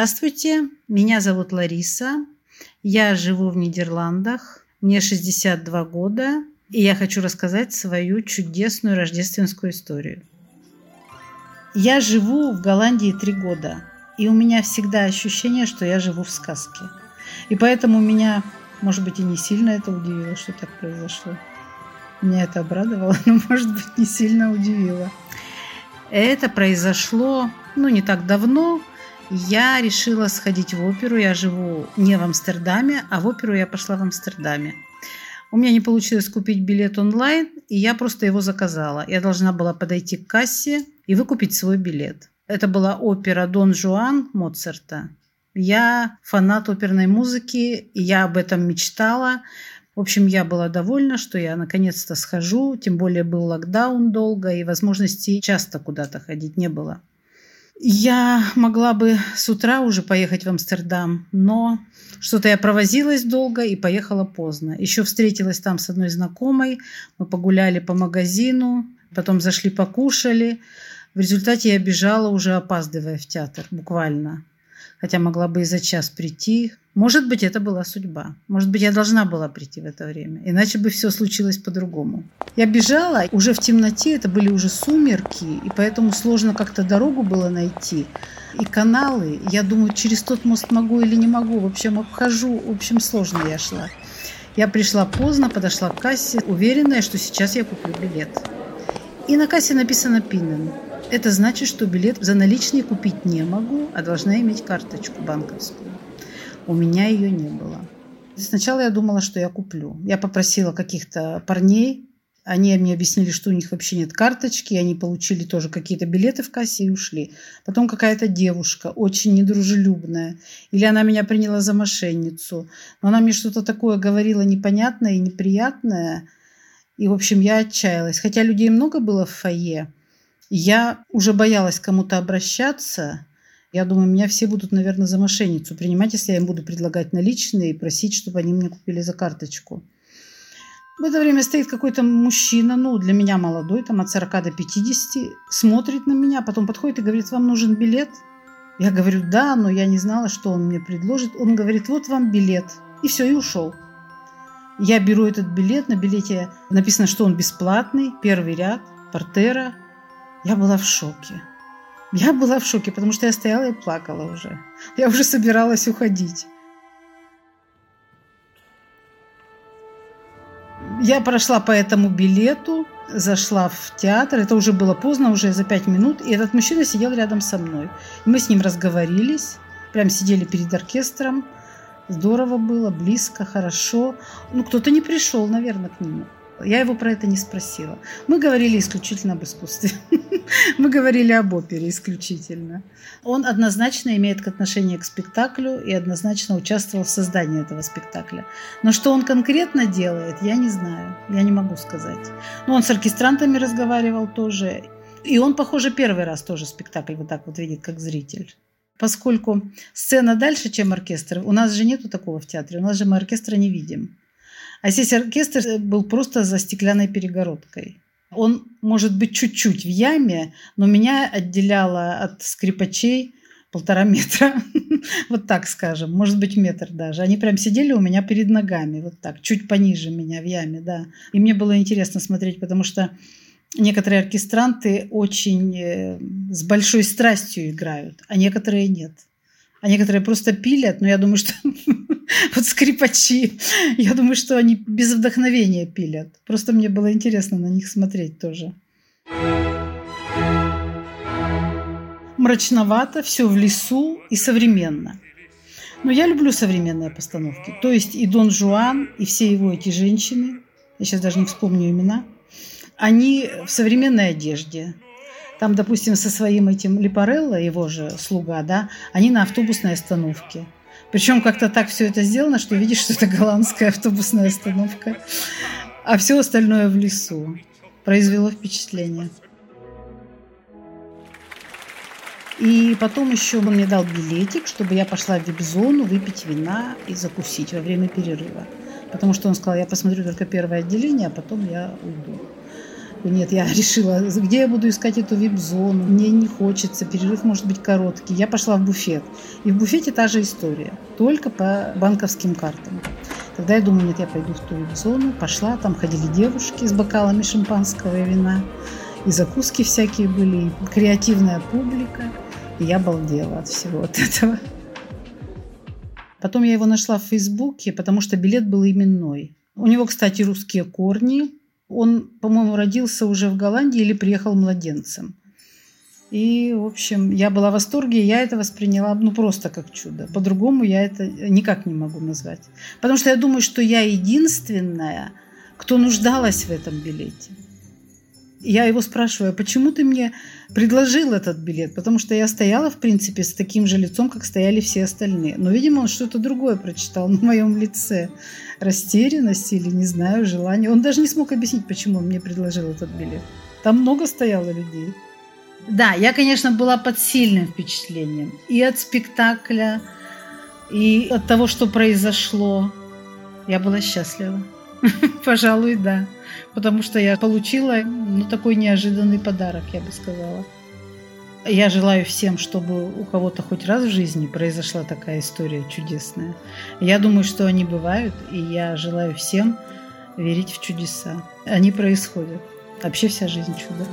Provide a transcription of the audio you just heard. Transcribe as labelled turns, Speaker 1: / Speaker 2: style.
Speaker 1: Здравствуйте, меня зовут Лариса. Я живу в Нидерландах. Мне 62 года. И я хочу рассказать свою чудесную рождественскую историю. Я живу в Голландии три года. И у меня всегда ощущение, что я живу в сказке. И поэтому меня, может быть, и не сильно это удивило, что так произошло. Меня это обрадовало, но, может быть, не сильно удивило. Это произошло, ну, не так давно. Я решила сходить в оперу. Я живу не в Амстердаме, а в оперу я пошла в Амстердаме. У меня не получилось купить билет онлайн, и я просто его заказала. Я должна была подойти к кассе и выкупить свой билет. Это была опера «Дон Жуан» Моцарта. Я фанат оперной музыки, и я об этом мечтала. В общем, я была довольна, что я наконец-то схожу, тем более был локдаун долго, и возможности часто куда-то ходить не было. Я могла бы с утра уже поехать в Амстердам, но что-то я провозилась долго и поехала поздно. Еще встретилась там с одной знакомой, мы погуляли по магазину, потом зашли покушали. В результате я бежала, уже опаздывая в театр, буквально хотя могла бы и за час прийти. Может быть, это была судьба. Может быть, я должна была прийти в это время. Иначе бы все случилось по-другому. Я бежала уже в темноте, это были уже сумерки, и поэтому сложно как-то дорогу было найти. И каналы, я думаю, через тот мост могу или не могу. В общем, обхожу, в общем, сложно я шла. Я пришла поздно, подошла к кассе, уверенная, что сейчас я куплю билет. И на кассе написано «Пинен». Это значит, что билет за наличные купить не могу, а должна иметь карточку банковскую. У меня ее не было. Сначала я думала, что я куплю. Я попросила каких-то парней, они мне объяснили, что у них вообще нет карточки, они получили тоже какие-то билеты в кассе и ушли. Потом какая-то девушка, очень недружелюбная, или она меня приняла за мошенницу, но она мне что-то такое говорила непонятное и неприятное, и, в общем, я отчаялась. Хотя людей много было в фойе, я уже боялась кому-то обращаться. Я думаю, меня все будут, наверное, за мошенницу принимать, если я им буду предлагать наличные и просить, чтобы они мне купили за карточку. В это время стоит какой-то мужчина, ну, для меня молодой, там от 40 до 50, смотрит на меня, потом подходит и говорит, вам нужен билет? Я говорю, да, но я не знала, что он мне предложит. Он говорит, вот вам билет. И все, и ушел. Я беру этот билет, на билете написано, что он бесплатный, первый ряд, портера – я была в шоке. Я была в шоке, потому что я стояла и плакала уже. Я уже собиралась уходить. Я прошла по этому билету, зашла в театр. Это уже было поздно, уже за пять минут. И этот мужчина сидел рядом со мной. Мы с ним разговорились. Прям сидели перед оркестром. Здорово было, близко, хорошо. Ну, кто-то не пришел, наверное, к нему. Я его про это не спросила. Мы говорили исключительно об искусстве. Мы говорили об опере исключительно. Он однозначно имеет отношение к спектаклю и однозначно участвовал в создании этого спектакля. Но что он конкретно делает, я не знаю. Я не могу сказать. Но он с оркестрантами разговаривал тоже. И он, похоже, первый раз тоже спектакль вот так вот видит, как зритель. Поскольку сцена дальше, чем оркестр, у нас же нету такого в театре, у нас же мы оркестра не видим. А здесь оркестр был просто за стеклянной перегородкой. Он может быть чуть-чуть в яме, но меня отделяло от скрипачей полтора метра, вот так скажем, может быть метр даже. Они прям сидели у меня перед ногами, вот так, чуть пониже меня в яме, да. И мне было интересно смотреть, потому что некоторые оркестранты очень э, с большой страстью играют, а некоторые нет. А некоторые просто пилят, но я думаю, что вот скрипачи, я думаю, что они без вдохновения пилят. Просто мне было интересно на них смотреть тоже. Мрачновато, все в лесу и современно. Но я люблю современные постановки. То есть и Дон Жуан, и все его эти женщины, я сейчас даже не вспомню имена, они в современной одежде, там, допустим, со своим этим Липарелло, его же слуга, да, они на автобусной остановке. Причем как-то так все это сделано, что видишь, что это голландская автобусная остановка, а все остальное в лесу. Произвело впечатление. И потом еще он мне дал билетик, чтобы я пошла в вип-зону выпить вина и закусить во время перерыва. Потому что он сказал, я посмотрю только первое отделение, а потом я уйду. Нет, я решила, где я буду искать эту вип-зону. Мне не хочется, перерыв может быть короткий. Я пошла в буфет. И в буфете та же история, только по банковским картам. Тогда я думаю, нет, я пойду в ту вип-зону. Пошла, там ходили девушки с бокалами шампанского и вина. И закуски всякие были, и креативная публика. И я балдела от всего от этого. Потом я его нашла в Фейсбуке, потому что билет был именной. У него, кстати, русские корни. Он, по-моему, родился уже в Голландии или приехал младенцем. И, в общем, я была в восторге, я это восприняла ну просто как чудо. По-другому я это никак не могу назвать. Потому что я думаю, что я единственная, кто нуждалась в этом билете. Я его спрашиваю, почему ты мне предложил этот билет? Потому что я стояла, в принципе, с таким же лицом, как стояли все остальные. Но, видимо, он что-то другое прочитал на моем лице. Растерянность или, не знаю, желание. Он даже не смог объяснить, почему он мне предложил этот билет. Там много стояло людей. Да, я, конечно, была под сильным впечатлением. И от спектакля, и от того, что произошло. Я была счастлива. Пожалуй, да. Потому что я получила ну, такой неожиданный подарок, я бы сказала. Я желаю всем, чтобы у кого-то хоть раз в жизни произошла такая история чудесная. Я думаю, что они бывают, и я желаю всем верить в чудеса. Они происходят. Вообще вся жизнь чудо.